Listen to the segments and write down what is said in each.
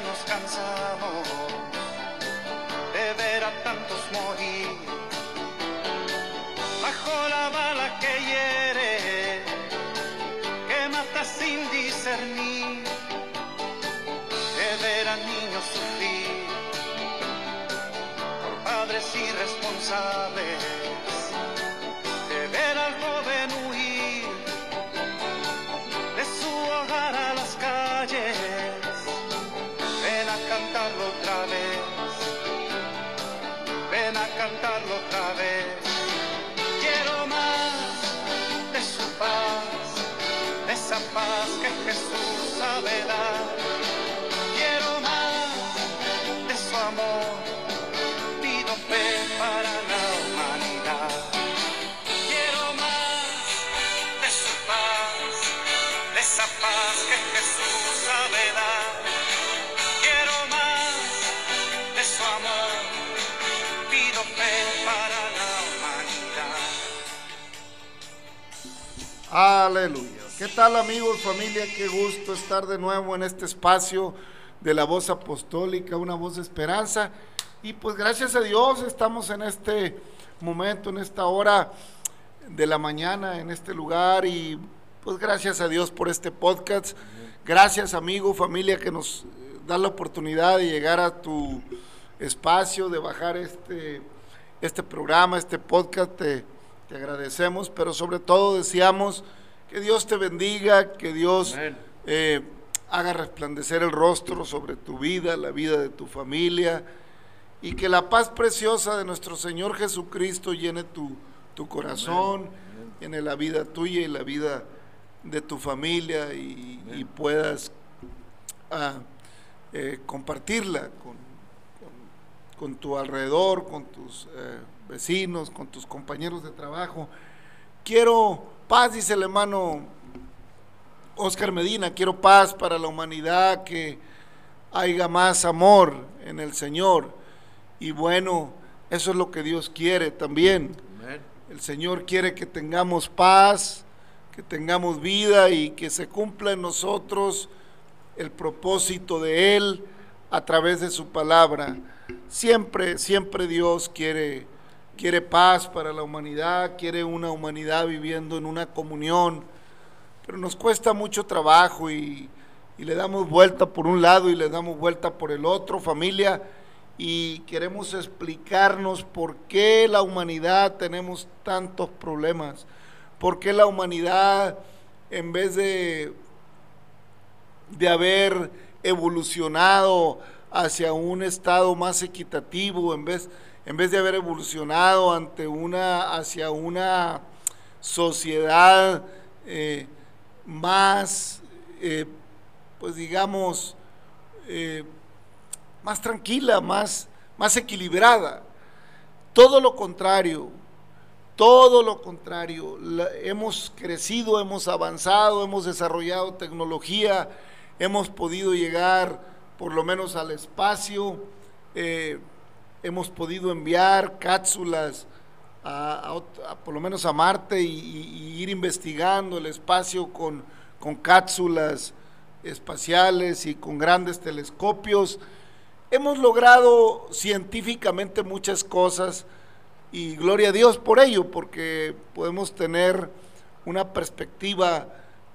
nos cansamos de ver a tantos morir bajo la bala que hiere, que mata sin discernir, de ver a niños sufrir por padres irresponsables, Aleluya. ¿Qué tal amigos, familia? Qué gusto estar de nuevo en este espacio de la voz apostólica, una voz de esperanza. Y pues gracias a Dios estamos en este momento, en esta hora de la mañana, en este lugar. Y pues gracias a Dios por este podcast. Gracias amigo, familia, que nos eh, da la oportunidad de llegar a tu espacio, de bajar este, este programa, este podcast. Te agradecemos, pero sobre todo deseamos que Dios te bendiga, que Dios eh, haga resplandecer el rostro sobre tu vida, la vida de tu familia, y que la paz preciosa de nuestro Señor Jesucristo llene tu, tu corazón, llene la vida tuya y la vida de tu familia, y, y puedas ah, eh, compartirla con, con, con tu alrededor, con tus eh, vecinos, con tus compañeros de trabajo. Quiero paz, dice el hermano Oscar Medina, quiero paz para la humanidad, que haya más amor en el Señor. Y bueno, eso es lo que Dios quiere también. El Señor quiere que tengamos paz, que tengamos vida y que se cumpla en nosotros el propósito de Él a través de su palabra. Siempre, siempre Dios quiere, quiere paz para la humanidad, quiere una humanidad viviendo en una comunión, pero nos cuesta mucho trabajo y, le damos vuelta por un lado y le damos vuelta por el otro, familia, y queremos explicarnos por qué la humanidad tenemos tantos problemas, por qué la humanidad, en vez de, de haber evolucionado hacia un estado más equitativo, en vez, en vez de haber evolucionado ante una, hacia una sociedad eh, más, eh, pues digamos, eh, más tranquila, más, más equilibrada. Todo lo contrario, todo lo contrario. Hemos crecido, hemos avanzado, hemos desarrollado tecnología, hemos podido llegar por lo menos al espacio, hemos podido enviar cápsulas a, por lo menos a Marte y- y ir investigando el espacio con, con cápsulas espaciales y con grandes telescopios. Hemos logrado científicamente muchas cosas y gloria a Dios por ello, porque podemos tener una perspectiva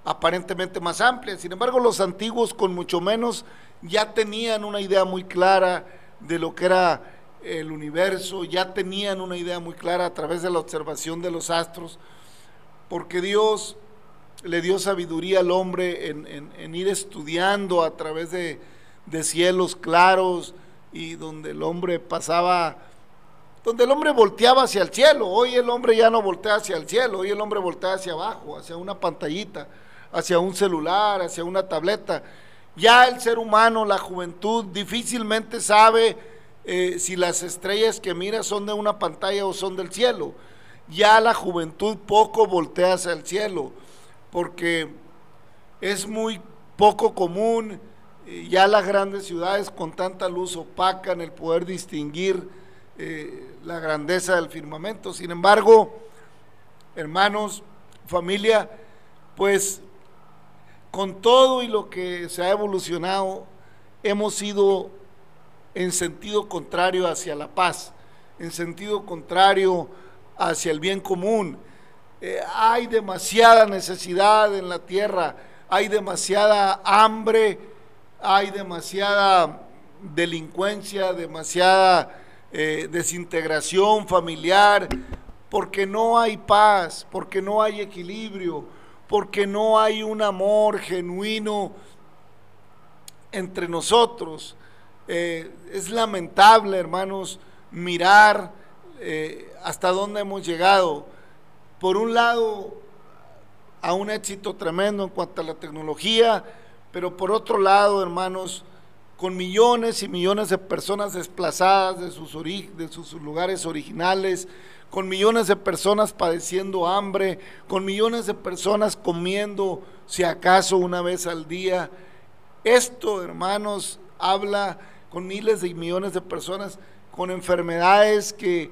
aparentemente más amplia. Sin embargo, los antiguos con mucho menos ya tenían una idea muy clara de lo que era el universo, ya tenían una idea muy clara a través de la observación de los astros, porque Dios le dio sabiduría al hombre en, ir estudiando a través de, de cielos claros y donde el hombre pasaba donde el hombre volteaba hacia el cielo. Hoy el hombre ya no voltea hacia el cielo, hoy el hombre voltea hacia abajo, hacia una pantallita, hacia un celular, hacia una tableta. Ya el ser humano, la juventud, difícilmente sabe eh, si las estrellas que mira son de una pantalla o son del cielo. Ya la juventud poco voltea hacia el cielo, porque es muy poco común, eh, ya las grandes ciudades con tanta luz opacan el poder distinguir eh, la grandeza del firmamento. Sin embargo, hermanos, familia, pues con todo y lo que se ha evolucionado, hemos ido en sentido contrario hacia la paz, en sentido contrario hacia el bien común. Eh, hay demasiada necesidad en la tierra, hay demasiada hambre, hay demasiada delincuencia, demasiada eh, desintegración familiar, porque no hay paz, porque no hay equilibrio, porque no hay un amor genuino entre nosotros. Eh, es lamentable, hermanos, mirar eh, hasta dónde hemos llegado. Por un lado, a un éxito tremendo en cuanto a la tecnología, pero por otro lado, hermanos, con millones y millones de personas desplazadas de sus, de sus lugares originales, con millones de personas padeciendo hambre, con millones de personas comiendo, si acaso, una vez al día. Esto, hermanos, habla con miles de millones de personas con enfermedades que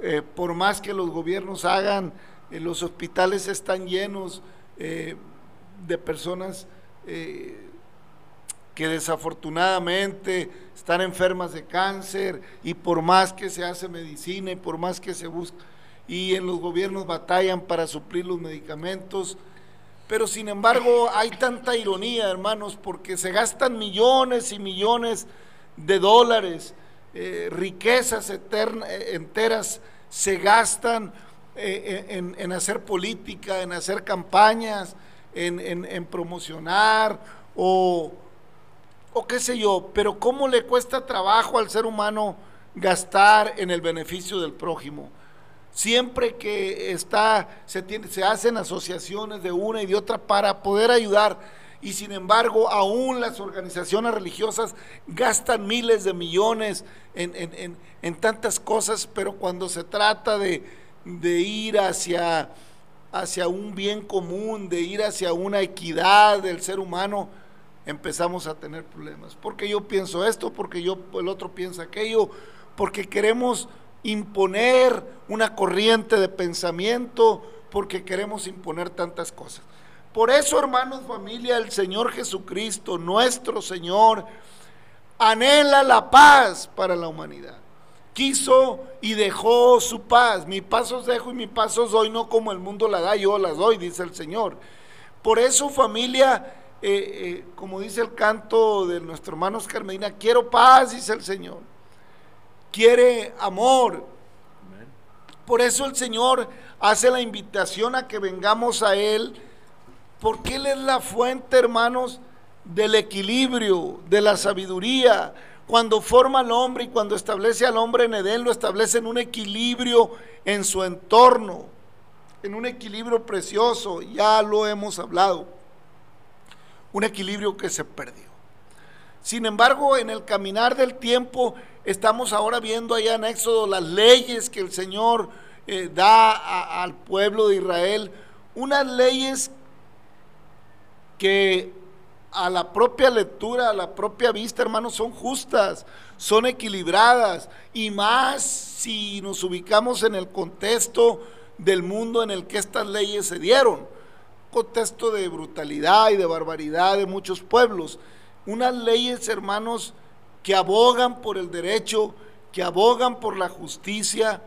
eh, por más que los gobiernos hagan, eh, los hospitales están llenos eh, de personas que desafortunadamente están enfermas de cáncer y por más que se hace medicina y por más que se busca, y en los gobiernos batallan para suplir los medicamentos, pero sin embargo hay tanta ironía, hermanos, porque se gastan millones y millones de dólares, eh, riquezas eh, enteras se gastan eh, en, hacer política, en hacer campañas, en promocionar o o qué sé yo, pero ¿cómo le cuesta trabajo al ser humano gastar en el beneficio del prójimo? Siempre que está, se, se hacen asociaciones de una y de otra para poder ayudar y sin embargo aún las organizaciones religiosas gastan miles de millones en, tantas cosas, pero cuando se trata de, de ir hacia, hacia un bien común, de ir hacia una equidad del ser humano, empezamos a tener problemas. Porque yo pienso esto, porque yo el otro piensa aquello, porque queremos imponer una corriente de pensamiento, porque queremos imponer tantas cosas. Por eso, hermanos, familia, el Señor Jesucristo, nuestro Señor, anhela la paz para la humanidad. Quiso y dejó su paz. Mi paz os dejo y mi paz os doy, no como el mundo la da, yo las doy, dice el Señor. Por eso, familia, eh, eh, como dice el canto de nuestro hermano Oscar Medina, quiero paz, dice el Señor. Quiere amor. Por eso el Señor hace la invitación a que vengamos a Él, porque Él es la fuente, hermanos, del equilibrio, de la sabiduría. Cuando forma al hombre y cuando establece al hombre en Edén, lo establece en un equilibrio en su entorno, en un equilibrio precioso, ya lo hemos hablado un equilibrio que se perdió. Sin embargo, en el caminar del tiempo, estamos ahora viendo allá en Éxodo las leyes que el Señor eh, da al pueblo de Israel, unas leyes que a la propia lectura, a la propia vista, hermanos, son justas, son equilibradas, y más si nos ubicamos en el contexto del mundo en el que estas leyes se dieron contexto de brutalidad y de barbaridad de muchos pueblos. Unas leyes, hermanos, que abogan por el derecho, que abogan por la justicia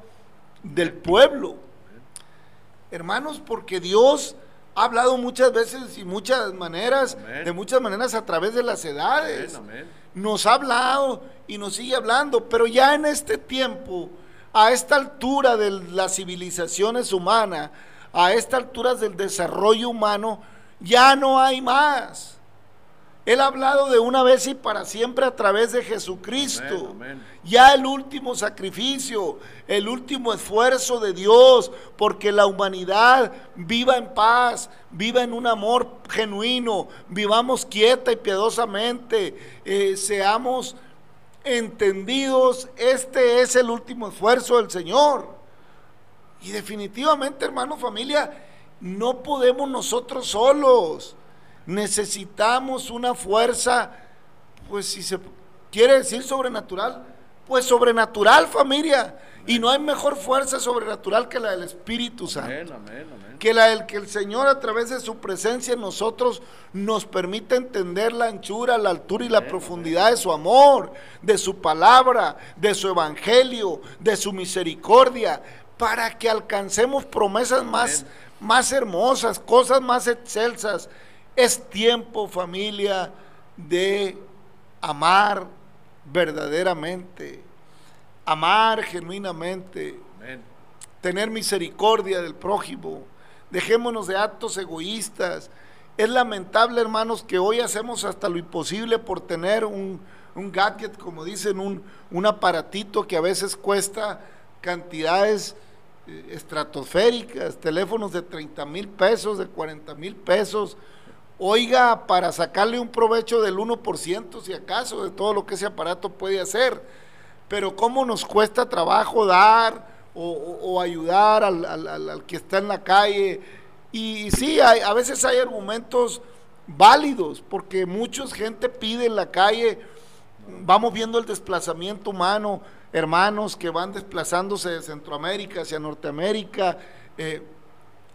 del pueblo. Hermanos, porque Dios ha hablado muchas veces y muchas maneras, de muchas maneras a través de las edades. Nos ha hablado y nos sigue hablando, pero ya en este tiempo, a esta altura de las civilizaciones humanas, a esta altura del desarrollo humano, ya no hay más. Él ha hablado de una vez y para siempre a través de Jesucristo. Ya el último sacrificio, el último esfuerzo de Dios, porque la humanidad viva en paz, viva en un amor genuino, vivamos quieta y piadosamente, eh, seamos entendidos. Este es el último esfuerzo del Señor. Y definitivamente, hermano, familia, no podemos nosotros solos necesitamos una fuerza, pues si se quiere decir sobrenatural, pues sobrenatural familia. Y no hay mejor fuerza sobrenatural que la del Espíritu Santo. Que la del que el Señor a través de su presencia en nosotros nos permite entender la anchura, la altura y la profundidad de su amor, de su palabra, de su evangelio, de su misericordia, para que alcancemos promesas más, más hermosas, cosas más excelsas es tiempo, familia, de amar verdaderamente, amar genuinamente, tener misericordia del prójimo. Dejémonos de actos egoístas. Es lamentable, hermanos, que hoy hacemos hasta lo imposible por tener un, gadget, como dicen, un, un, aparatito que a veces cuesta cantidades eh, estratosféricas, teléfonos de 30 mil pesos, de 40 mil pesos, oiga, para sacarle un provecho del 1%, si acaso, de todo lo que ese aparato puede hacer. Pero cómo nos cuesta trabajo dar o, ayudar al, que está en la calle. Y, sí, a veces hay argumentos válidos, porque mucha gente pide en la calle, vamos viendo el desplazamiento humano, hermanos que van desplazándose de Centroamérica hacia Norteamérica. Eh,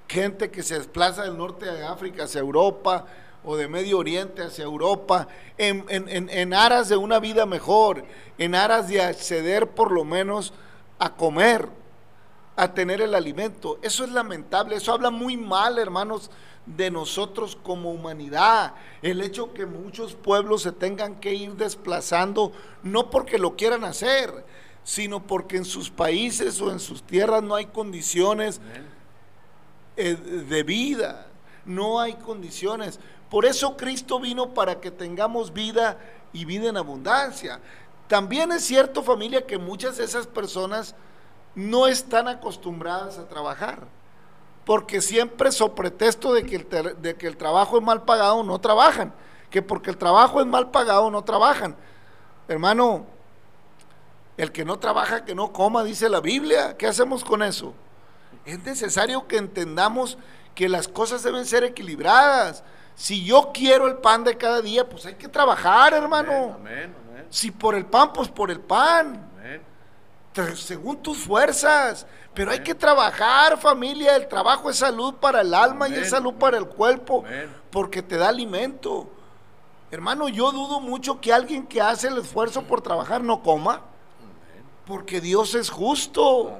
gente que se desplaza del norte de África hacia Europa o de Medio Oriente hacia Europa, en, aras de una vida mejor, en aras de acceder por lo menos a comer, a tener el alimento. Eso es lamentable, eso habla muy mal, hermanos, de nosotros como humanidad. El hecho que muchos pueblos se tengan que ir desplazando, no porque lo quieran hacer, sino porque en sus países o en sus tierras no hay condiciones. Eh, de vida, no hay condiciones. Por eso Cristo vino para que tengamos vida y vida en abundancia. También es cierto familia que muchas de esas personas no están acostumbradas a trabajar, porque siempre so pretexto de que, el, de que el trabajo es mal pagado no trabajan, que porque el trabajo es mal pagado no trabajan. Hermano, el que no trabaja, que no coma, dice la Biblia. ¿Qué hacemos con eso? Es necesario que entendamos que las cosas deben ser equilibradas. Si yo quiero el pan de cada día, pues hay que trabajar, hermano. Si por el pan, pues por el pan. Según tus fuerzas. Pero hay que trabajar, familia. El trabajo es salud para el alma y es salud para el cuerpo. Porque te da alimento. Hermano, yo dudo mucho que alguien que hace el esfuerzo por trabajar no coma. Porque Dios es justo.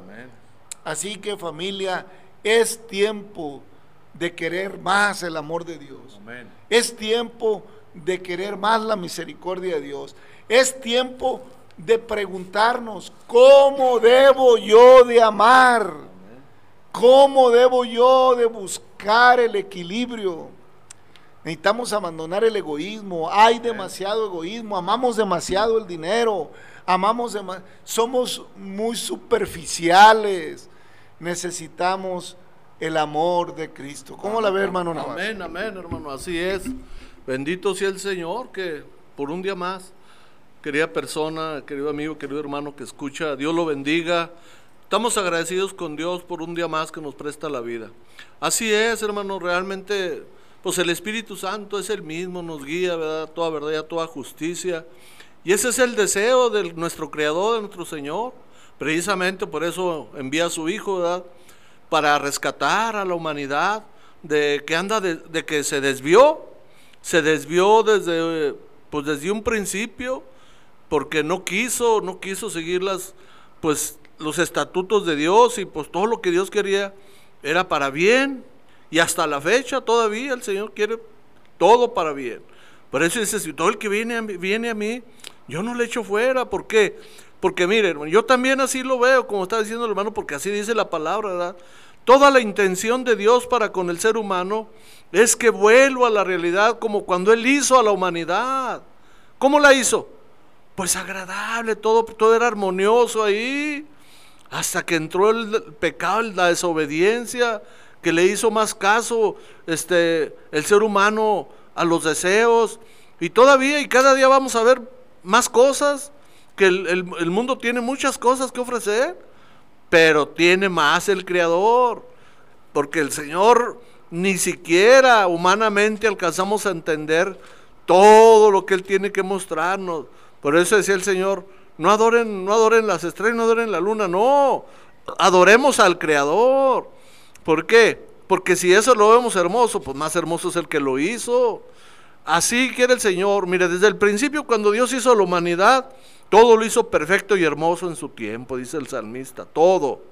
Así que familia, es tiempo de querer más el amor de Dios. Es tiempo de querer más la misericordia de Dios. Es tiempo de preguntarnos, ¿cómo debo yo de amar? ¿Cómo debo yo de buscar el equilibrio? Necesitamos abandonar el egoísmo. Hay demasiado egoísmo. Amamos demasiado el dinero. Amamos demasiado. Somos muy superficiales necesitamos el amor de Cristo. ¿Cómo la ve, hermano Amén, amén, hermano, así es. Bendito sea el Señor que por un día más, querida persona, querido amigo, querido hermano que escucha, Dios lo bendiga. Estamos agradecidos con Dios por un día más que nos presta la vida. Así es, hermano, realmente, pues el Espíritu Santo es el mismo, nos guía, ¿verdad? Toda verdad, toda justicia. Y ese es el deseo de nuestro Creador, de nuestro Señor Precisamente por eso envía a su Hijo, ¿verdad? Para rescatar a la humanidad de que anda, de, que se desvió, se desvió desde, pues desde un principio, porque no quiso, no quiso seguir las, pues los estatutos de Dios y pues todo lo que Dios quería era para bien, Y hasta la fecha todavía el Señor quiere todo para bien. Por eso dice, si todo el que viene a, mí, viene a mí, yo no le echo fuera. ¿Por qué? Porque miren, yo también así lo veo, como está diciendo el hermano, porque así dice la palabra. Toda la intención de Dios para con el ser humano es que vuelva a la realidad como cuando Él hizo a la humanidad. ¿Cómo la hizo? Pues agradable, todo, todo era armonioso ahí, hasta que entró el pecado, la desobediencia, que le hizo más caso este, el ser humano a los deseos. Y todavía y cada día vamos a ver más cosas, que el, el mundo tiene muchas cosas que ofrecer, pero tiene más el Creador, porque el Señor ni siquiera humanamente alcanzamos a entender todo lo que Él tiene que mostrarnos. Por eso decía el Señor, no adoren, no adoren las estrellas, no adoren la luna, no, adoremos al Creador. ¿Por qué? Porque si eso lo vemos hermoso, pues más hermoso es el que lo hizo. Así quiere el Señor. Mire, desde el principio cuando Dios hizo la humanidad, todo lo hizo perfecto y hermoso en su tiempo, dice el salmista, todo.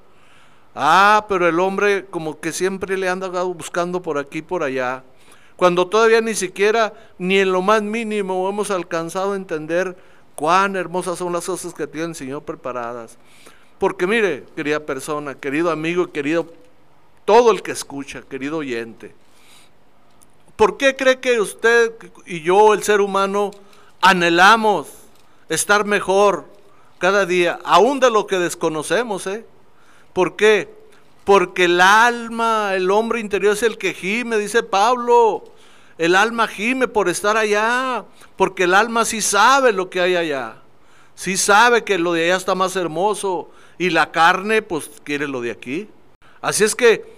Ah, pero el hombre como que siempre le anda buscando por aquí, por allá. Cuando todavía ni siquiera, ni en lo más mínimo, hemos alcanzado a entender cuán hermosas son las cosas que tiene el Señor preparadas. Porque mire, querida persona, querido amigo, querido todo el que escucha, querido oyente, ¿por qué cree que usted y yo, el ser humano, anhelamos estar mejor cada día, aún de lo que desconocemos? ¿eh? ¿Por qué? Porque el alma, el hombre interior es el que gime, dice Pablo. El alma gime por estar allá, porque el alma sí sabe lo que hay allá. Sí sabe que lo de allá está más hermoso y la carne pues quiere lo de aquí. Así es que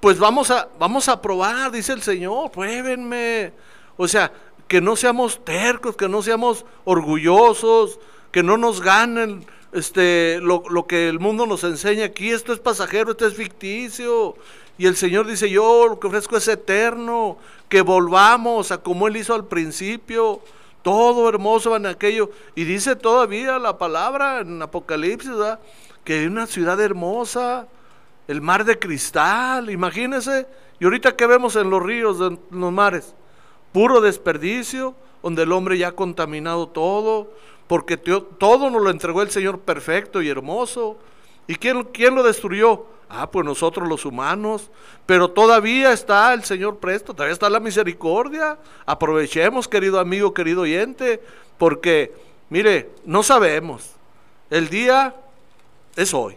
pues vamos a, vamos a probar, dice el Señor, pruébenme. O sea, que no seamos tercos, que no seamos orgullosos, que no nos ganen este, lo, que el mundo nos enseña aquí. Esto es pasajero, esto es ficticio. Y el Señor dice, yo lo que ofrezco es eterno, que volvamos a como Él hizo al principio. Todo hermoso en aquello. Y dice todavía la palabra en Apocalipsis, que hay una ciudad hermosa el mar de cristal, imagínense. Y ahorita que vemos en los ríos, en los mares, puro desperdicio, donde el hombre ya ha contaminado todo, porque todo nos lo entregó el Señor perfecto y hermoso. ¿Y quién, quién lo destruyó? Ah, pues nosotros los humanos. Pero todavía está el Señor presto, todavía está la misericordia. Aprovechemos, querido amigo, querido oyente, porque, mire, no sabemos. El día es hoy.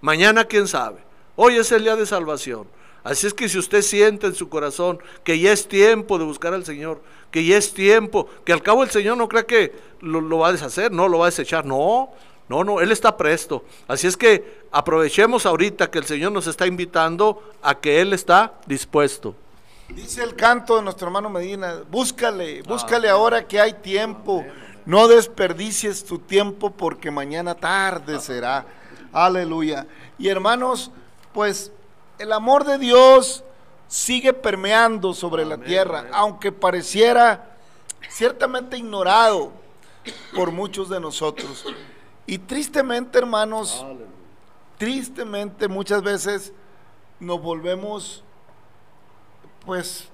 Mañana, quién sabe. Hoy es el día de salvación. Así es que si usted siente en su corazón que ya es tiempo de buscar al Señor, que ya es tiempo, que al cabo el Señor no cree que lo, va a deshacer, no, lo va a desechar, no, no, no, Él está presto. Así es que aprovechemos ahorita que el Señor nos está invitando a que Él está dispuesto. Dice el canto de nuestro hermano Medina, búscale, búscale ahora que hay tiempo, no desperdicies tu tiempo porque mañana tarde será. Aleluya. Y hermanos, pues el amor de Dios sigue permeando sobre la tierra, aunque pareciera ciertamente ignorado por muchos de nosotros. Y tristemente, hermanos, tristemente muchas veces nos volvemos, pues,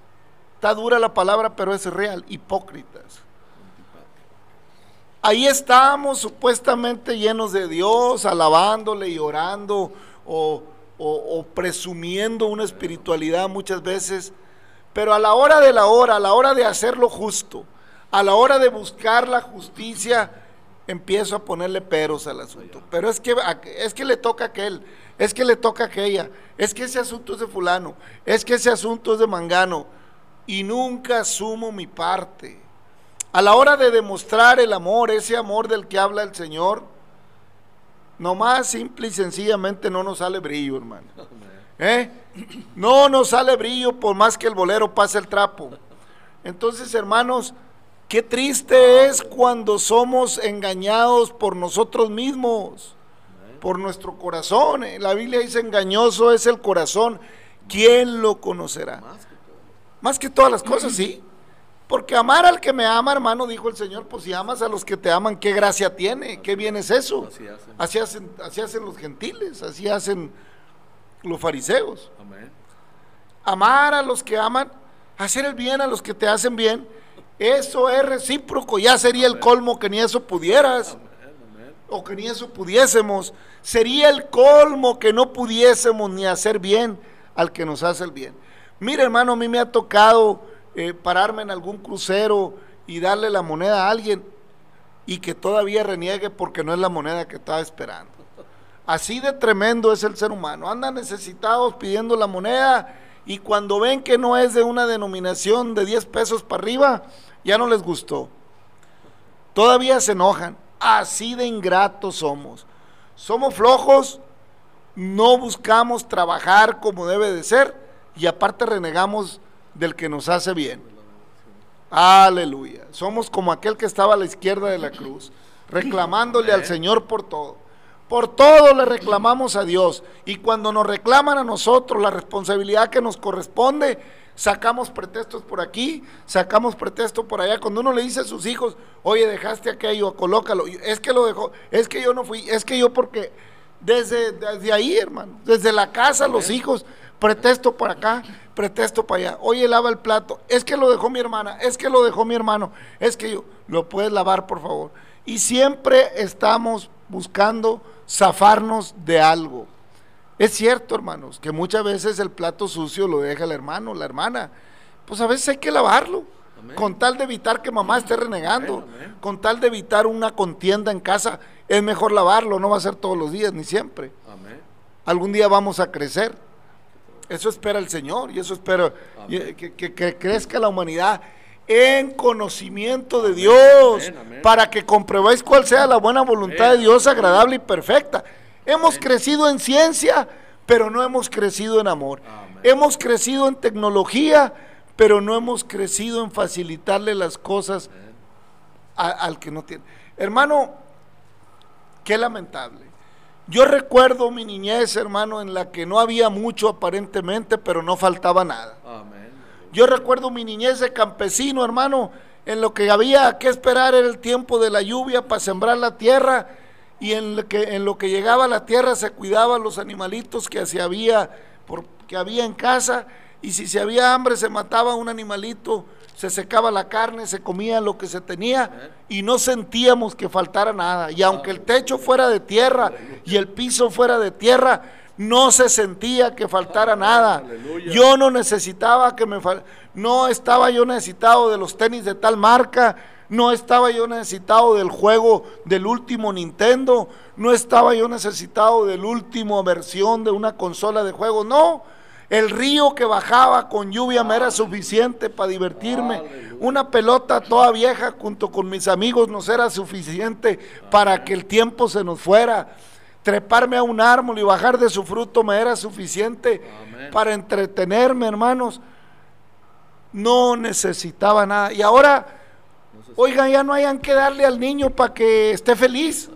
está dura la palabra, pero es real, hipócritas. Ahí estamos supuestamente llenos de Dios, alabándole y orando, o o, presumiendo una espiritualidad muchas veces, pero a la hora de la hora, a la hora de hacer lo justo, a la hora de buscar la justicia, empiezo a ponerle peros al asunto. Pero es que, es que le toca a aquel, es que le toca a aquella, es que ese asunto es de fulano, es que ese asunto es de mangano, y nunca asumo mi parte. A la hora de demostrar el amor, ese amor del que habla el Señor, Nomás simple y sencillamente no nos sale brillo, hermano. ¿Eh? No nos sale brillo por más que el bolero pase el trapo. Entonces, hermanos, qué triste es cuando somos engañados por nosotros mismos, por nuestro corazón. ¿eh? La Biblia dice engañoso es el corazón. ¿Quién lo conocerá? Más que todas las cosas, sí. Porque amar al que me ama, hermano, dijo el Señor, pues si amas a los que te aman, ¿qué gracia tiene? ¿Qué bien es eso? Así hacen, así hacen, los gentiles, así hacen los fariseos. amar a los que aman, hacer el bien a los que te hacen bien, eso es recíproco, ya sería el colmo que ni eso pudieras, o que ni eso pudiésemos, sería el colmo que no pudiésemos ni hacer bien al que nos hace el bien. Mira hermano, a mí me ha tocado eh, pararme en algún crucero y darle la moneda a alguien y que todavía reniegue porque no es la moneda que estaba esperando. Así de tremendo es el ser humano. Andan necesitados pidiendo la moneda y cuando ven que no es de una denominación de 10 pesos para arriba, ya no les gustó. Todavía se enojan. Así de ingratos somos. Somos flojos, no buscamos trabajar como debe de ser y aparte renegamos del que nos hace bien. Aleluya. Somos como aquel que estaba a la izquierda de la cruz, reclamándole al Señor por todo. Por todo le reclamamos a Dios. Y cuando nos reclaman a nosotros la responsabilidad que nos corresponde, sacamos pretextos por aquí, sacamos pretextos por allá. Cuando uno le dice a sus hijos, oye, dejaste aquello, colócalo, es que lo dejó, es que yo no fui, es que yo porque desde, desde ahí, hermano, desde la casa, los hijos, pretexto por acá, pretexto para allá. Oye, lava el plato, es que lo dejó mi hermana, es que lo dejó mi hermano, es que yo, lo puedes lavar, por favor. Y siempre estamos buscando zafarnos de algo. Es cierto, hermanos, que muchas veces el plato sucio lo deja el hermano, la hermana. Pues a veces hay que lavarlo, con tal de evitar que mamá esté renegando, con tal de evitar una contienda en casa, es mejor lavarlo, no va a ser todos los días ni siempre. Algún día vamos a crecer. Eso espera el Señor y eso espera que, que crezca la humanidad en conocimiento de Dios, para que comprobéis cuál sea la buena voluntad de Dios agradable y perfecta. Hemos crecido en ciencia, pero no hemos crecido en amor. Hemos crecido en tecnología, pero no hemos crecido en facilitarle las cosas al que no tiene. Hermano, qué lamentable. Yo recuerdo mi niñez, hermano, en la que no había mucho aparentemente, pero no faltaba nada. Yo recuerdo mi niñez de campesino, hermano, en lo que había que esperar era el tiempo de la lluvia para sembrar la tierra y en lo que, en lo que llegaba la tierra se cuidaban los animalitos que, se había, que había en casa y si se había hambre se mataba un animalito, se secaba la carne, se comía lo que se tenía y no sentíamos que faltara nada. Y aunque el techo fuera de tierra y el piso fuera de tierra, no se sentía que faltara nada. Yo no necesitaba que me no estaba yo necesitado de los tenis de tal marca, no estaba yo necesitado del juego del último Nintendo, no estaba yo necesitado del último versión de una consola de juego, no. El río que bajaba con lluvia me era suficiente para divertirme. Una pelota toda vieja junto con mis amigos nos era suficiente para que el tiempo se nos fuera. Treparme a un árbol y bajar de su fruto me era suficiente para entretenerme, hermanos. No necesitaba nada. Y ahora Oigan, ya no hayan que darle al niño para que esté feliz.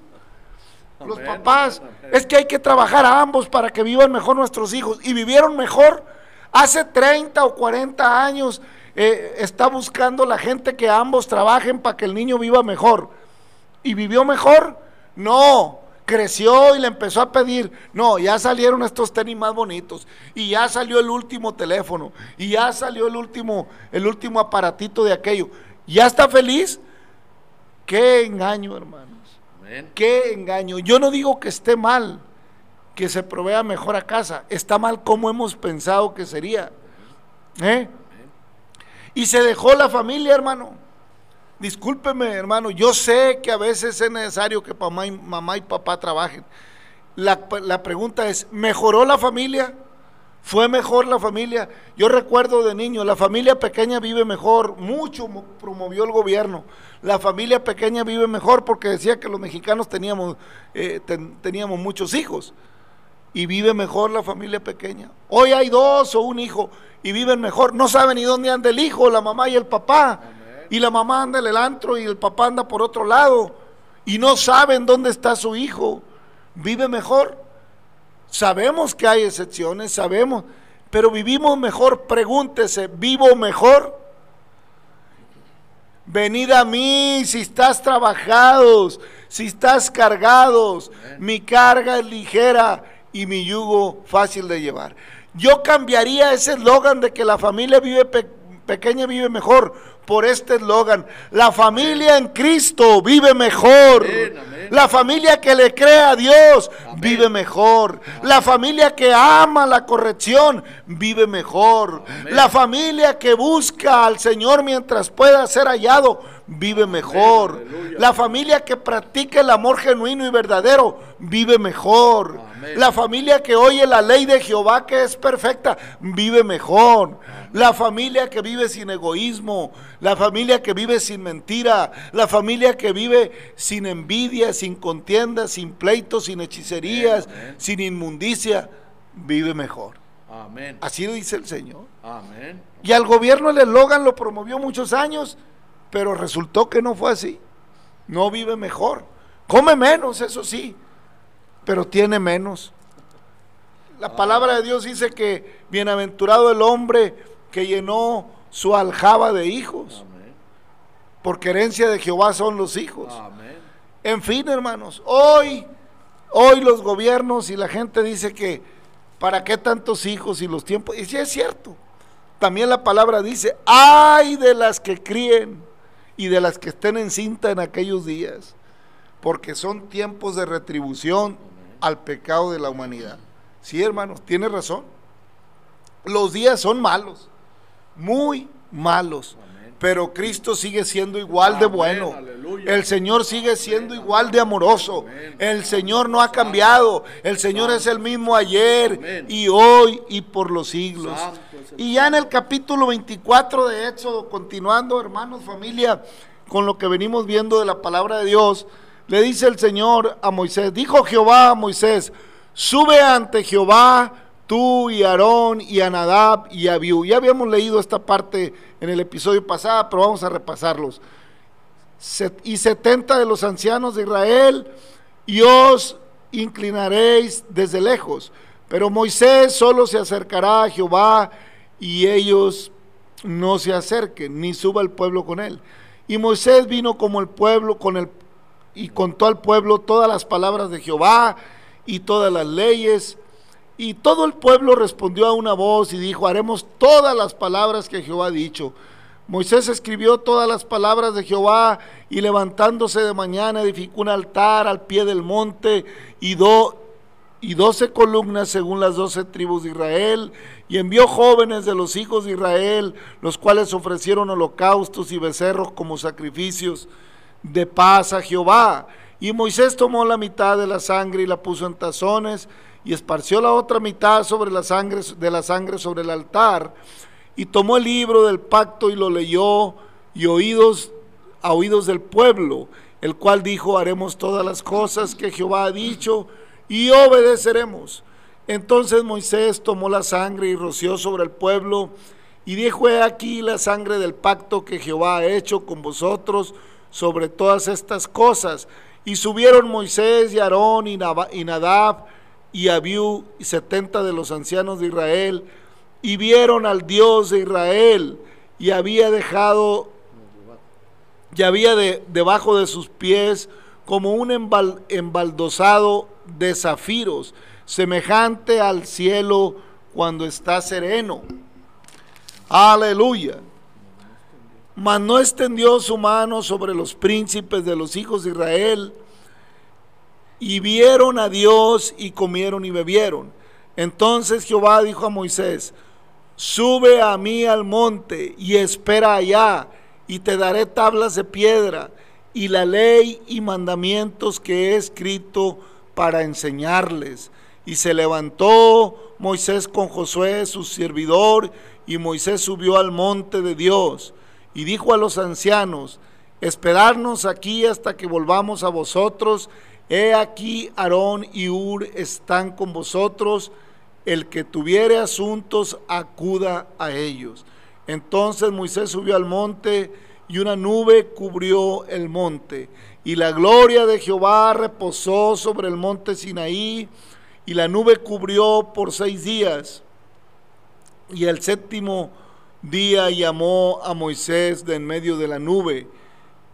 Los papás, es que hay que trabajar a ambos para que vivan mejor nuestros hijos. Y vivieron mejor. Hace 30 o 40 años eh, está buscando la gente que ambos trabajen para que el niño viva mejor. ¿Y vivió mejor? No, creció y le empezó a pedir, no, ya salieron estos tenis más bonitos y ya salió el último teléfono y ya salió el último el último aparatito de aquello. ¿Ya está feliz? Qué engaño, Qué engaño. Yo no digo que esté mal que se provea mejor a casa. Está mal como hemos pensado que sería. ¿Eh? Y se dejó la familia, hermano. Discúlpeme, hermano. Yo sé que a veces es necesario que mamá y, mamá y papá trabajen. La, la pregunta es, ¿mejoró la familia? Fue mejor la familia. Yo recuerdo de niño, la familia pequeña vive mejor, mucho promovió el gobierno. La familia pequeña vive mejor porque decía que los mexicanos teníamos, eh, teníamos muchos hijos. Y vive mejor la familia pequeña. Hoy hay dos o un hijo y viven mejor. No saben ni dónde anda el hijo, la mamá y el papá. Y la mamá anda en el antro y el papá anda por otro lado. Y no saben dónde está su hijo. Vive mejor. Sabemos que hay excepciones, sabemos, pero vivimos mejor. Pregúntese, ¿vivo mejor? Venid a mí si estás trabajados, si estás cargados. Mi carga es ligera y mi yugo fácil de llevar. Yo cambiaría ese eslogan de que la familia vive pequeña vive mejor por este eslogan. La familia en Cristo vive mejor. La familia que le cree a Dios vive mejor. La familia que ama la corrección vive mejor. La familia que busca al Señor mientras pueda ser hallado vive mejor. La familia que practica el amor genuino y verdadero vive mejor. La familia que oye la ley de Jehová que es perfecta vive mejor. La familia que vive sin egoísmo, la familia que vive sin mentira, la familia que vive sin envidia, sin contienda, sin pleitos, sin hechicerías, sin inmundicia, vive mejor. Amén. Así lo dice el Señor. Amén. Y al gobierno el eslogan lo promovió muchos años, pero resultó que no fue así. No vive mejor. Come menos, eso sí, pero tiene menos. La palabra de Dios dice que bienaventurado el hombre que llenó su aljaba de hijos. Porque herencia de Jehová son los hijos. En fin, hermanos, hoy, hoy los gobiernos y la gente dice que ¿para qué tantos hijos y los tiempos? Y sí es cierto. También la palabra dice, ay de las que críen y de las que estén en cinta en aquellos días, porque son tiempos de retribución al pecado de la humanidad. Sí, hermanos, tiene razón. Los días son malos muy malos. Pero Cristo sigue siendo igual de bueno. El Señor sigue siendo igual de amoroso. El Señor no ha cambiado. El Señor es el mismo ayer y hoy y por los siglos. Y ya en el capítulo 24 de Éxodo, continuando, hermanos, familia, con lo que venimos viendo de la palabra de Dios, le dice el Señor a Moisés, dijo Jehová a Moisés, sube ante Jehová tú y Aarón y Anadab y Abiú. Ya habíamos leído esta parte en el episodio pasado, pero vamos a repasarlos. y setenta de los ancianos de Israel, y os inclinaréis desde lejos. Pero Moisés solo se acercará a Jehová y ellos no se acerquen, ni suba el pueblo con él. Y Moisés vino como el pueblo con el y contó al pueblo todas las palabras de Jehová y todas las leyes y todo el pueblo respondió a una voz y dijo, haremos todas las palabras que Jehová ha dicho. Moisés escribió todas las palabras de Jehová y levantándose de mañana edificó un altar al pie del monte y, y doce columnas según las doce tribus de Israel y envió jóvenes de los hijos de Israel, los cuales ofrecieron holocaustos y becerros como sacrificios de paz a Jehová. Y Moisés tomó la mitad de la sangre y la puso en tazones y esparció la otra mitad sobre la sangre, de la sangre sobre el altar, y tomó el libro del pacto y lo leyó, y oídos a oídos del pueblo, el cual dijo, haremos todas las cosas que Jehová ha dicho, y obedeceremos. Entonces Moisés tomó la sangre y roció sobre el pueblo, y dijo, he aquí la sangre del pacto que Jehová ha hecho con vosotros sobre todas estas cosas. Y subieron Moisés y Aarón y Nadab, y Abiú setenta de los ancianos de Israel, y vieron al Dios de Israel, y había dejado, y había de, debajo de sus pies como un embaldosado de zafiros, semejante al cielo cuando está sereno. Aleluya. Mas no extendió su mano sobre los príncipes de los hijos de Israel, y vieron a Dios y comieron y bebieron. Entonces Jehová dijo a Moisés, sube a mí al monte y espera allá, y te daré tablas de piedra y la ley y mandamientos que he escrito para enseñarles. Y se levantó Moisés con Josué, su servidor, y Moisés subió al monte de Dios, y dijo a los ancianos, esperarnos aquí hasta que volvamos a vosotros, He aquí Aarón y Ur están con vosotros, el que tuviere asuntos acuda a ellos. Entonces Moisés subió al monte y una nube cubrió el monte. Y la gloria de Jehová reposó sobre el monte Sinaí y la nube cubrió por seis días. Y el séptimo día llamó a Moisés de en medio de la nube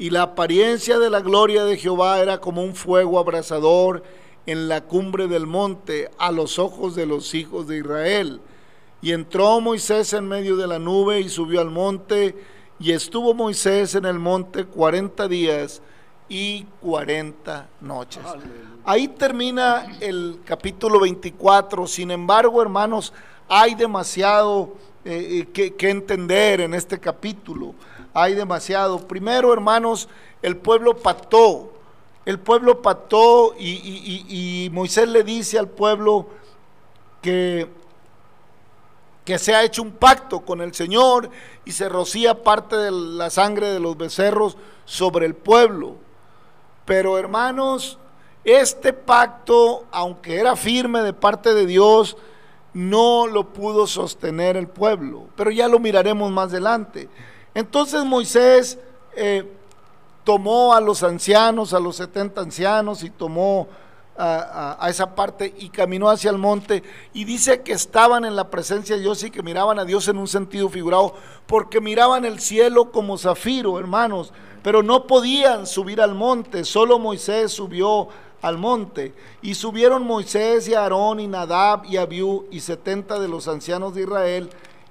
y la apariencia de la gloria de Jehová era como un fuego abrasador en la cumbre del monte a los ojos de los hijos de Israel. Y entró Moisés en medio de la nube y subió al monte, y estuvo Moisés en el monte cuarenta días y cuarenta noches. Ahí termina el capítulo 24. Sin embargo, hermanos, hay demasiado eh, eh, que, entender en este capítulo. Hay demasiado. Primero, hermanos, el pueblo pactó. El pueblo pactó y, y Moisés le dice al pueblo que que se ha hecho un pacto con el Señor y se rocía parte de la sangre de los becerros sobre el pueblo. Pero hermanos, este pacto, aunque era firme de parte de Dios, no lo pudo sostener el pueblo. Pero ya lo miraremos más adelante. Entonces Moisés eh, tomó a los ancianos, a los 70 ancianos, y tomó a, esa parte y caminó hacia el monte y dice que estaban en la presencia de Dios y que miraban a Dios en un sentido figurado, porque miraban el cielo como zafiro, hermanos, pero no podían subir al monte, solo Moisés subió al monte. Y subieron Moisés y Aarón y Nadab y Abiú y setenta de los ancianos de Israel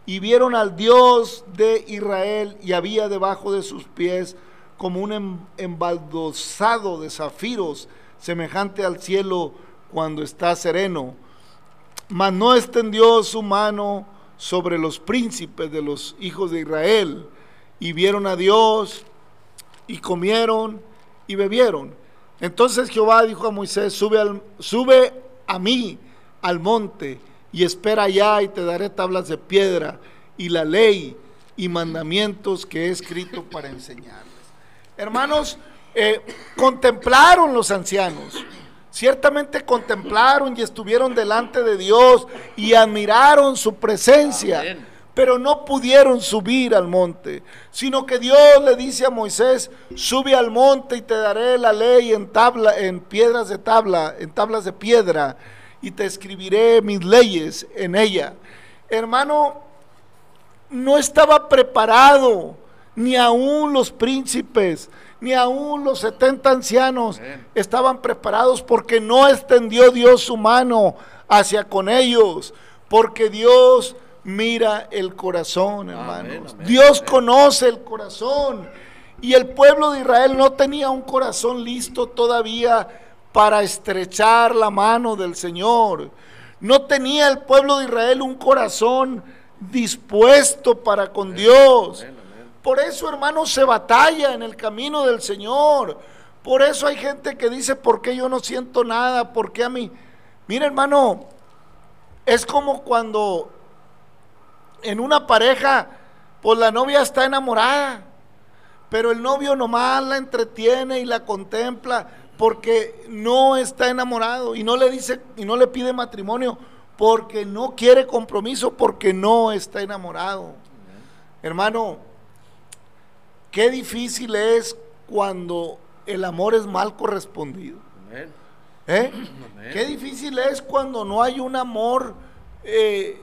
y vieron al Dios de Israel y había debajo de sus pies como un em, embaldosado de zafiros semejante al cielo cuando está sereno. Mas no extendió su mano sobre los príncipes de los hijos de Israel y vieron a Dios y comieron y bebieron. Entonces Jehová dijo a Moisés, sube, al, sube a mí al monte y espera allá y te daré tablas de piedra y la ley y mandamientos que he escrito para enseñarles. Hermanos, eh, contemplaron los ancianos, ciertamente contemplaron y estuvieron delante de Dios y admiraron su presencia. Pero no pudieron subir al monte, sino que Dios le dice a Moisés, sube al monte y te daré la ley en tabla, en piedras de tabla, en tablas de piedra, y te escribiré mis leyes en ella. Hermano, no estaba preparado, ni aún los príncipes, ni aún los 70 ancianos estaban preparados porque no extendió Dios su mano hacia con ellos, porque Dios mira el corazón, hermanos. Dios conoce el corazón. Y el pueblo de Israel no tenía un corazón listo todavía para estrechar la mano del Señor. No tenía el pueblo de Israel un corazón dispuesto para con Dios. Por eso, hermanos, se batalla en el camino del Señor. Por eso hay gente que dice, ¿por qué yo no siento nada? ¿Por qué a mí? Mira, hermano, es como cuando en una pareja, pues la novia está enamorada, pero el novio nomás la entretiene y la contempla porque no está enamorado y no le dice y no le pide matrimonio porque no quiere compromiso, porque no está enamorado. Hermano, Qué difícil es cuando el amor es mal correspondido. ¿Eh? Qué difícil es cuando no hay un amor eh,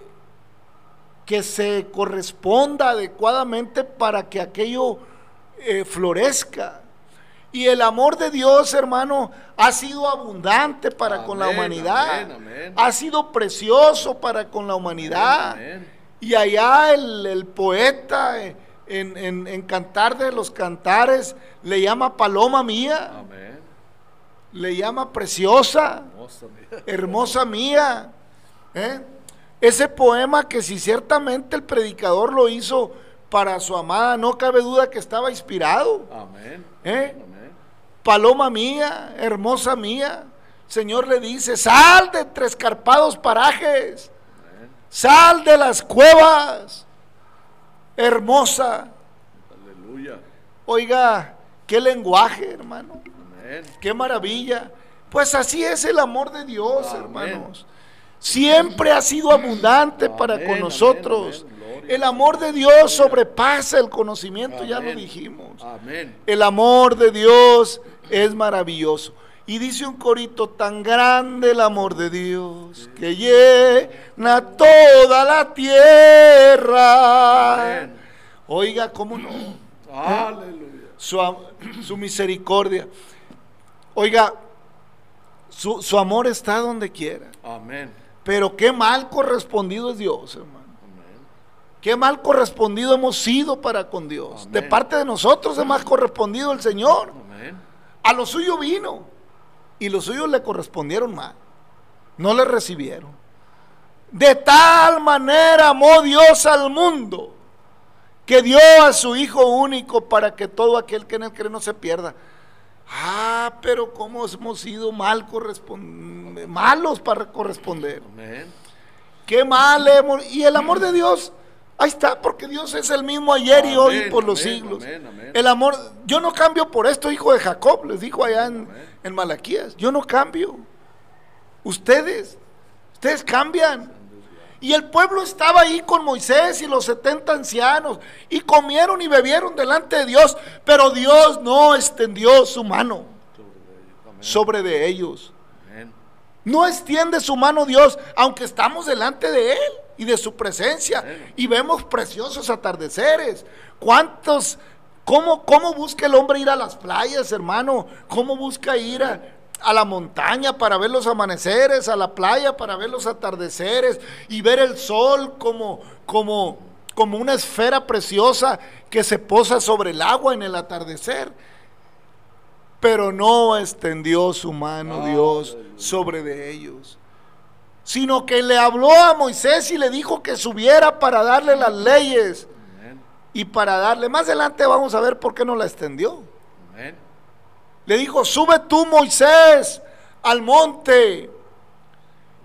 que se corresponda adecuadamente para que aquello eh, florezca. Y el amor de Dios, hermano, ha sido abundante para con la humanidad. Ha sido precioso para con la humanidad. Y allá el, el poeta en, Cantar de los Cantares le llama paloma mía. Le llama preciosa, hermosa mía. ¿eh? Ese poema que si ciertamente el predicador lo hizo para su amada, no cabe duda que estaba inspirado. ¿eh? Paloma mía, hermosa mía. Señor le dice, sal de entre escarpados parajes, sal de las cuevas, hermosa. Aleluya. Oiga, qué lenguaje, hermano. Qué maravilla. Pues así es el amor de Dios, hermanos. Siempre ha sido abundante para con nosotros. El amor de Dios sobrepasa el conocimiento, ya lo dijimos. El amor de Dios es maravilloso. Y dice un corito, tan grande el amor de Dios que llena toda la tierra. Oiga, ¿cómo no? Aleluya. Su, misericordia. Oiga, su, amor está donde quiera. Amén. Pero qué mal correspondido es Dios, hermano. Qué mal correspondido hemos sido para con Dios. De parte de nosotros es más correspondido el Señor. Amén. A lo suyo vino y los suyos le correspondieron mal. No le recibieron. De tal manera amó Dios al mundo que dio a su Hijo único para que todo aquel que en él cree no se pierda. Ah, pero cómo hemos sido mal malos para corresponder. Amén. Qué mal hemos. Y el amor de Dios, ahí está, porque Dios es el mismo ayer y hoy Amén, por los siglos. amén. El amor, yo no cambio por esto, hijo de Jacob, les dijo allá en, en Malaquías. Yo no cambio. Ustedes, ustedes cambian. Y el pueblo estaba ahí con Moisés y los 70 ancianos y comieron y bebieron delante de Dios, pero Dios no extendió su mano sobre de ellos. No extiende su mano Dios, aunque estamos delante de Él y de su presencia y vemos preciosos atardeceres. ¿Cuántos, cómo, cómo busca el hombre ir a las playas, hermano? ¿Cómo busca ir a, a la montaña para ver los amaneceres, a la playa para ver los atardeceres y ver el sol como, como, como una esfera preciosa que se posa sobre el agua en el atardecer? Pero no extendió su mano Dios sobre de ellos, sino que le habló a Moisés y le dijo que subiera para darle las leyes y para darle, más adelante vamos a ver por qué no la extendió. Le dijo, sube tú Moisés al monte.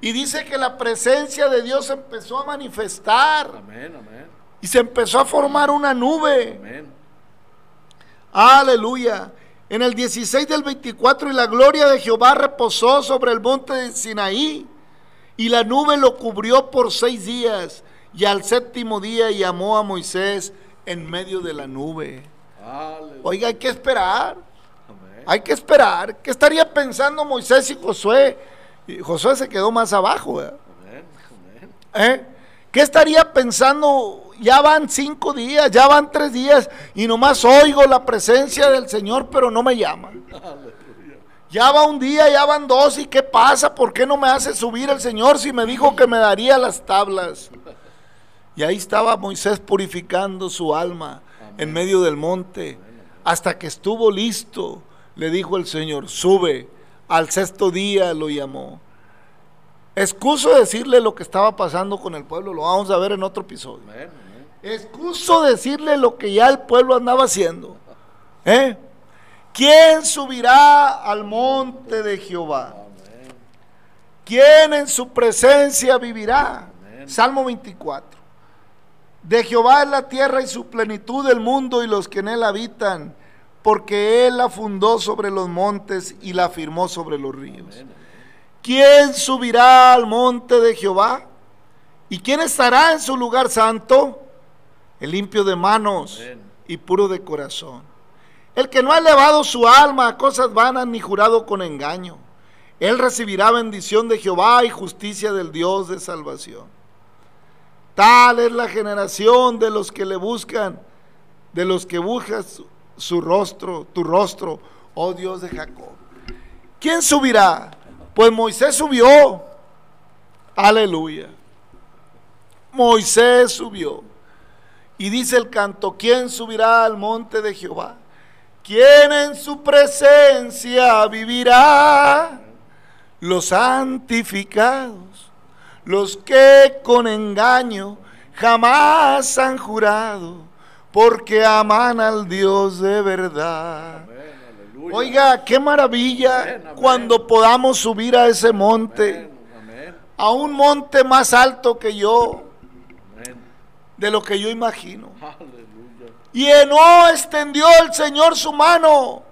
Y dice que la presencia de Dios empezó a manifestar Amén. Amén. y se empezó a formar una nube. Amén. Aleluya. En el 16 del 24, y la gloria de Jehová reposó sobre el monte de Sinaí, y la nube lo cubrió por seis días, y al séptimo día llamó a Moisés en medio de la nube. Aleluya. Oiga, hay que esperar, Amén. hay que esperar. ¿Qué estaría pensando Moisés y Josué? Y Josué se quedó más abajo. Amén. Amén. ¿Eh? ¿Qué estaría pensando? Ya van cinco días, ya van tres días y nomás oigo la presencia del Señor, pero no me llaman. Aleluya. Ya va un día, ya van dos y ¿qué pasa? ¿Por qué no me hace subir el Señor si me dijo que me daría las tablas? Y ahí estaba Moisés purificando su alma en medio del monte. Hasta que estuvo listo, le dijo el Señor, sube. Al sexto día lo llamó. Excuso decirle lo que estaba pasando con el pueblo, lo vamos a ver en otro episodio. Amén. Amén. Excuso decirle lo que ya el pueblo andaba haciendo. ¿Eh? ¿Quién subirá al monte de Jehová? Amén. ¿Quién en su presencia vivirá? Amén. Salmo 24. De Jehová es la tierra y su plenitud del mundo y los que en él habitan, porque él la fundó sobre los montes y la firmó sobre los ríos. ¿Quién subirá al monte de Jehová? ¿Y quién estará en su lugar santo? El limpio de manos Amén. y puro de corazón. El que no ha elevado su alma a cosas vanas ni jurado con engaño. Él recibirá bendición de Jehová y justicia del Dios de salvación. Tal es la generación de los que le buscan, de los que buscan su, su rostro, tu rostro, oh Dios de Jacob. ¿Quién subirá? Pues Moisés subió. Aleluya. Moisés subió. Y dice el canto, ¿quién subirá al monte de Jehová? ¿Quién en su presencia vivirá? Los santificados, los que con engaño jamás han jurado, porque aman al Dios de verdad. Aleluya. Oiga, qué maravilla Amén, amén. cuando podamos subir a ese monte, Amén. A un monte más alto que yo, de lo que yo imagino. Aleluya. Y no extendió el Señor su mano,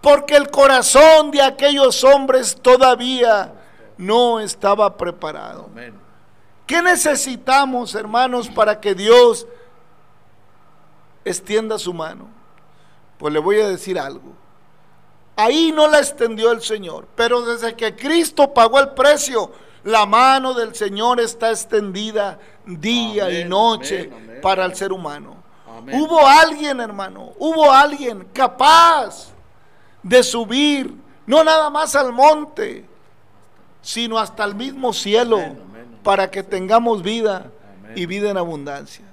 porque el corazón de aquellos hombres todavía no estaba preparado. ¿Qué necesitamos, hermanos, para que Dios extienda su mano? Pues le voy a decir algo. Ahí no la extendió el Señor, pero desde que Cristo pagó el precio, la mano del Señor está extendida día y noche amén, amén. para el ser humano. Hubo alguien, hermano, hubo alguien capaz de subir, no nada más al monte, sino hasta el mismo cielo, para que tengamos vida y vida en abundancia.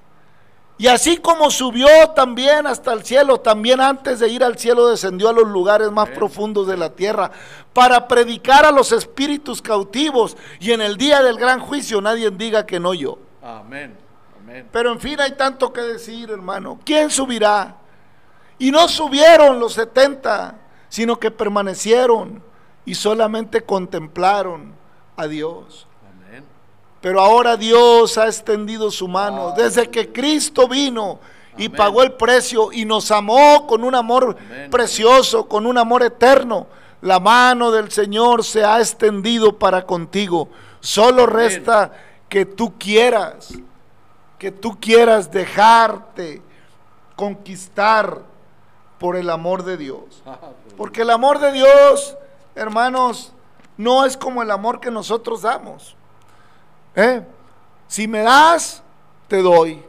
Y así como subió también hasta el cielo, también antes de ir al cielo descendió a los lugares más profundos de la tierra para predicar a los espíritus cautivos y en el día del gran juicio nadie diga que no yo. Amén. Amén. Pero en fin hay tanto que decir, hermano. ¿Quién subirá? Y no subieron los setenta, sino que permanecieron y solamente contemplaron a Dios. Pero ahora Dios ha extendido su mano desde que Cristo vino y Amén. pagó el precio y nos amó con un amor Amén. precioso, con un amor eterno. La mano del Señor se ha extendido para contigo. Solo resta que tú quieras, que tú quieras dejarte conquistar por el amor de Dios. Porque el amor de Dios, hermanos, no es como el amor que nosotros damos. ¿Eh? Si me das, te doy.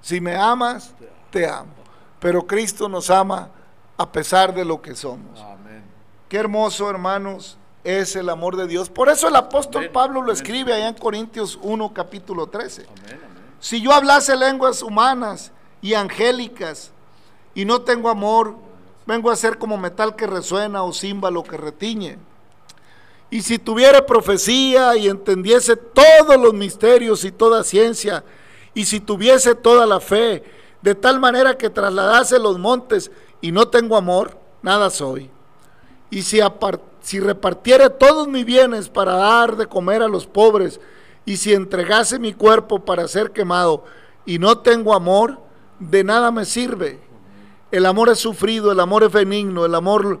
Si me amas, te amo. Pero Cristo nos ama a pesar de lo que somos. Amén. Qué hermoso, hermanos, es el amor de Dios. Por eso el apóstol Amén, Pablo lo amén. escribe allá en Corintios 1, capítulo 13. Amén. Amén. Si yo hablase lenguas humanas y angélicas y no tengo amor, vengo a ser como metal que resuena o címbalo que retiñe. Y si tuviera profecía y entendiese todos los misterios y toda ciencia, y si tuviese toda la fe, de tal manera que trasladase los montes y no tengo amor, nada soy. Y si, si repartiere todos mis bienes para dar de comer a los pobres, y si entregase mi cuerpo para ser quemado, y no tengo amor, de nada me sirve. El amor es sufrido, el amor es benigno, el amor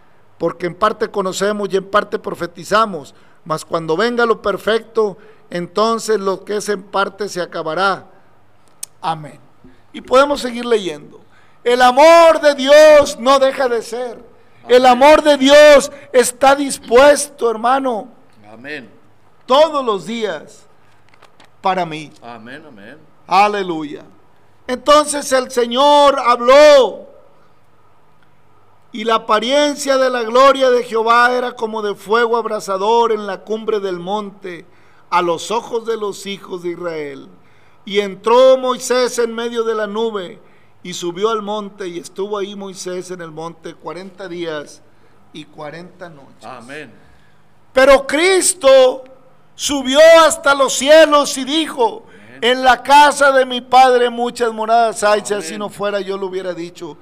porque en parte conocemos y en parte profetizamos, mas cuando venga lo perfecto, entonces lo que es en parte se acabará. Amén. Y podemos seguir leyendo. El amor de Dios no deja de ser. El amor de Dios está dispuesto, hermano, Amén. todos los días para mí. Amén. Amén. Aleluya. Entonces el Señor habló y la apariencia de la gloria de Jehová era como de fuego abrasador en la cumbre del monte a los ojos de los hijos de Israel. Y entró Moisés en medio de la nube y subió al monte y estuvo ahí Moisés en el monte 40 días y 40 noches. Amén. Pero Cristo subió hasta los cielos y dijo, en la casa de mi Padre muchas moradas hay, si así no fuera yo lo hubiera dicho.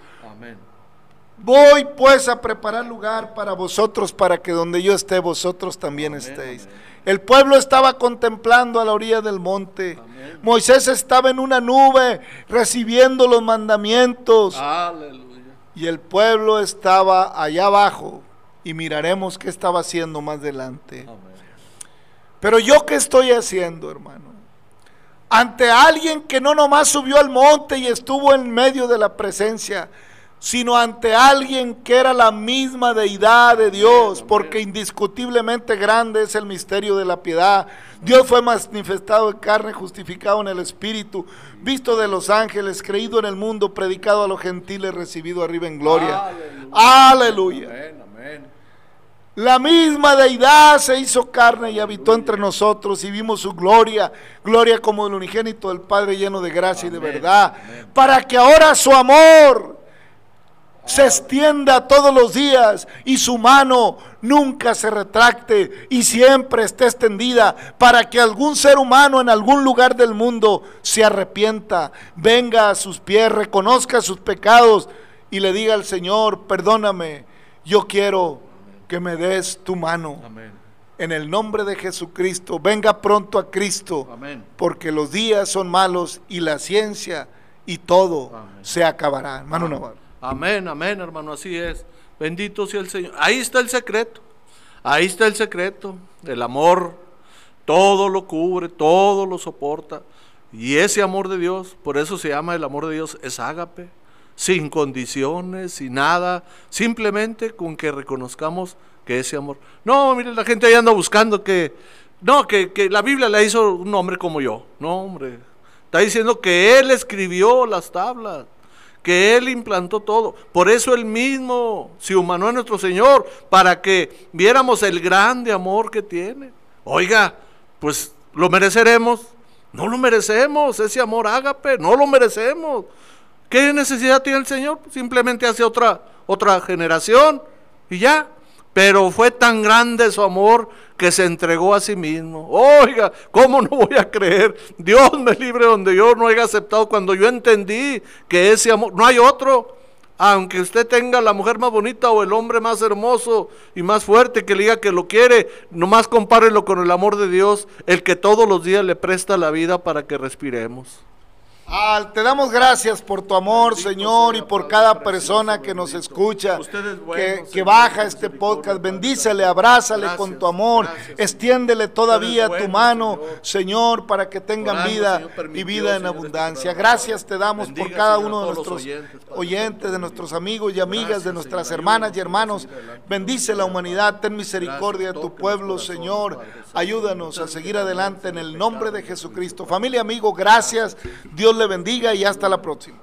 Voy pues a preparar lugar para vosotros, para que donde yo esté, vosotros también Amén, estéis. amén. El pueblo estaba contemplando a la orilla del monte. Amén. Moisés estaba en una nube recibiendo los mandamientos. Aleluya. Y el pueblo estaba allá abajo. Y miraremos qué estaba haciendo más adelante. Pero yo qué estoy haciendo, hermano? Ante alguien que no nomás subió al monte y estuvo en medio de la presencia, sino ante alguien que era la misma deidad de Dios, porque indiscutiblemente grande es el misterio de la piedad. Dios fue manifestado en carne, justificado en el Espíritu, visto de los ángeles, creído en el mundo, predicado a los gentiles, recibido arriba en gloria. Aleluya. Aleluya. Amén. Amén. La misma deidad se hizo carne y habitó entre nosotros y vimos su gloria, gloria como el unigénito del Padre lleno de gracia y de verdad, amén. para que ahora su amor se extienda todos los días y su mano nunca se retracte y siempre esté extendida para que algún ser humano en algún lugar del mundo se arrepienta, venga a sus pies, reconozca sus pecados y le diga al Señor, perdóname, yo quiero que me des tu mano. Amén. En el nombre de Jesucristo, venga pronto a Cristo, Amén. porque los días son malos y la ciencia y todo Amén. se acabará. Hermano Navarro. Amén, amén, hermano, así es. Bendito sea el Señor. Ahí está el secreto. Ahí está el secreto. El amor todo lo cubre, todo lo soporta. Y ese amor de Dios, por eso se llama el amor de Dios, es ágape. sin condiciones, sin nada, simplemente con que reconozcamos que ese amor. No, mire, la gente ahí anda buscando que, no, que, que la Biblia la hizo un hombre como yo. No, hombre, está diciendo que Él escribió las tablas que Él implantó todo. Por eso Él mismo se humanó a nuestro Señor, para que viéramos el grande amor que tiene. Oiga, pues lo mereceremos. No lo merecemos, ese amor ágape, no lo merecemos. ¿Qué necesidad tiene el Señor? Simplemente hace otra, otra generación y ya. Pero fue tan grande su amor que se entregó a sí mismo. Oiga, ¿cómo no voy a creer? Dios me libre donde yo no haya aceptado cuando yo entendí que ese amor, no hay otro. Aunque usted tenga la mujer más bonita o el hombre más hermoso y más fuerte que diga que lo quiere, nomás compárelo con el amor de Dios, el que todos los días le presta la vida para que respiremos. Ah, te damos gracias por tu amor, Señor, y por cada persona que nos escucha, que, que baja este podcast. Bendícele, abrázale con tu amor, extiéndele todavía tu mano, Señor, para que tengan vida y vida en abundancia. Gracias te damos por cada uno de nuestros oyentes, de nuestros amigos y amigas, de nuestras hermanas y hermanos. Bendice la humanidad, ten misericordia de tu pueblo, Señor. Ayúdanos a seguir adelante en el nombre de Jesucristo. Familia, amigo, gracias. Dios le bendiga y hasta la próxima.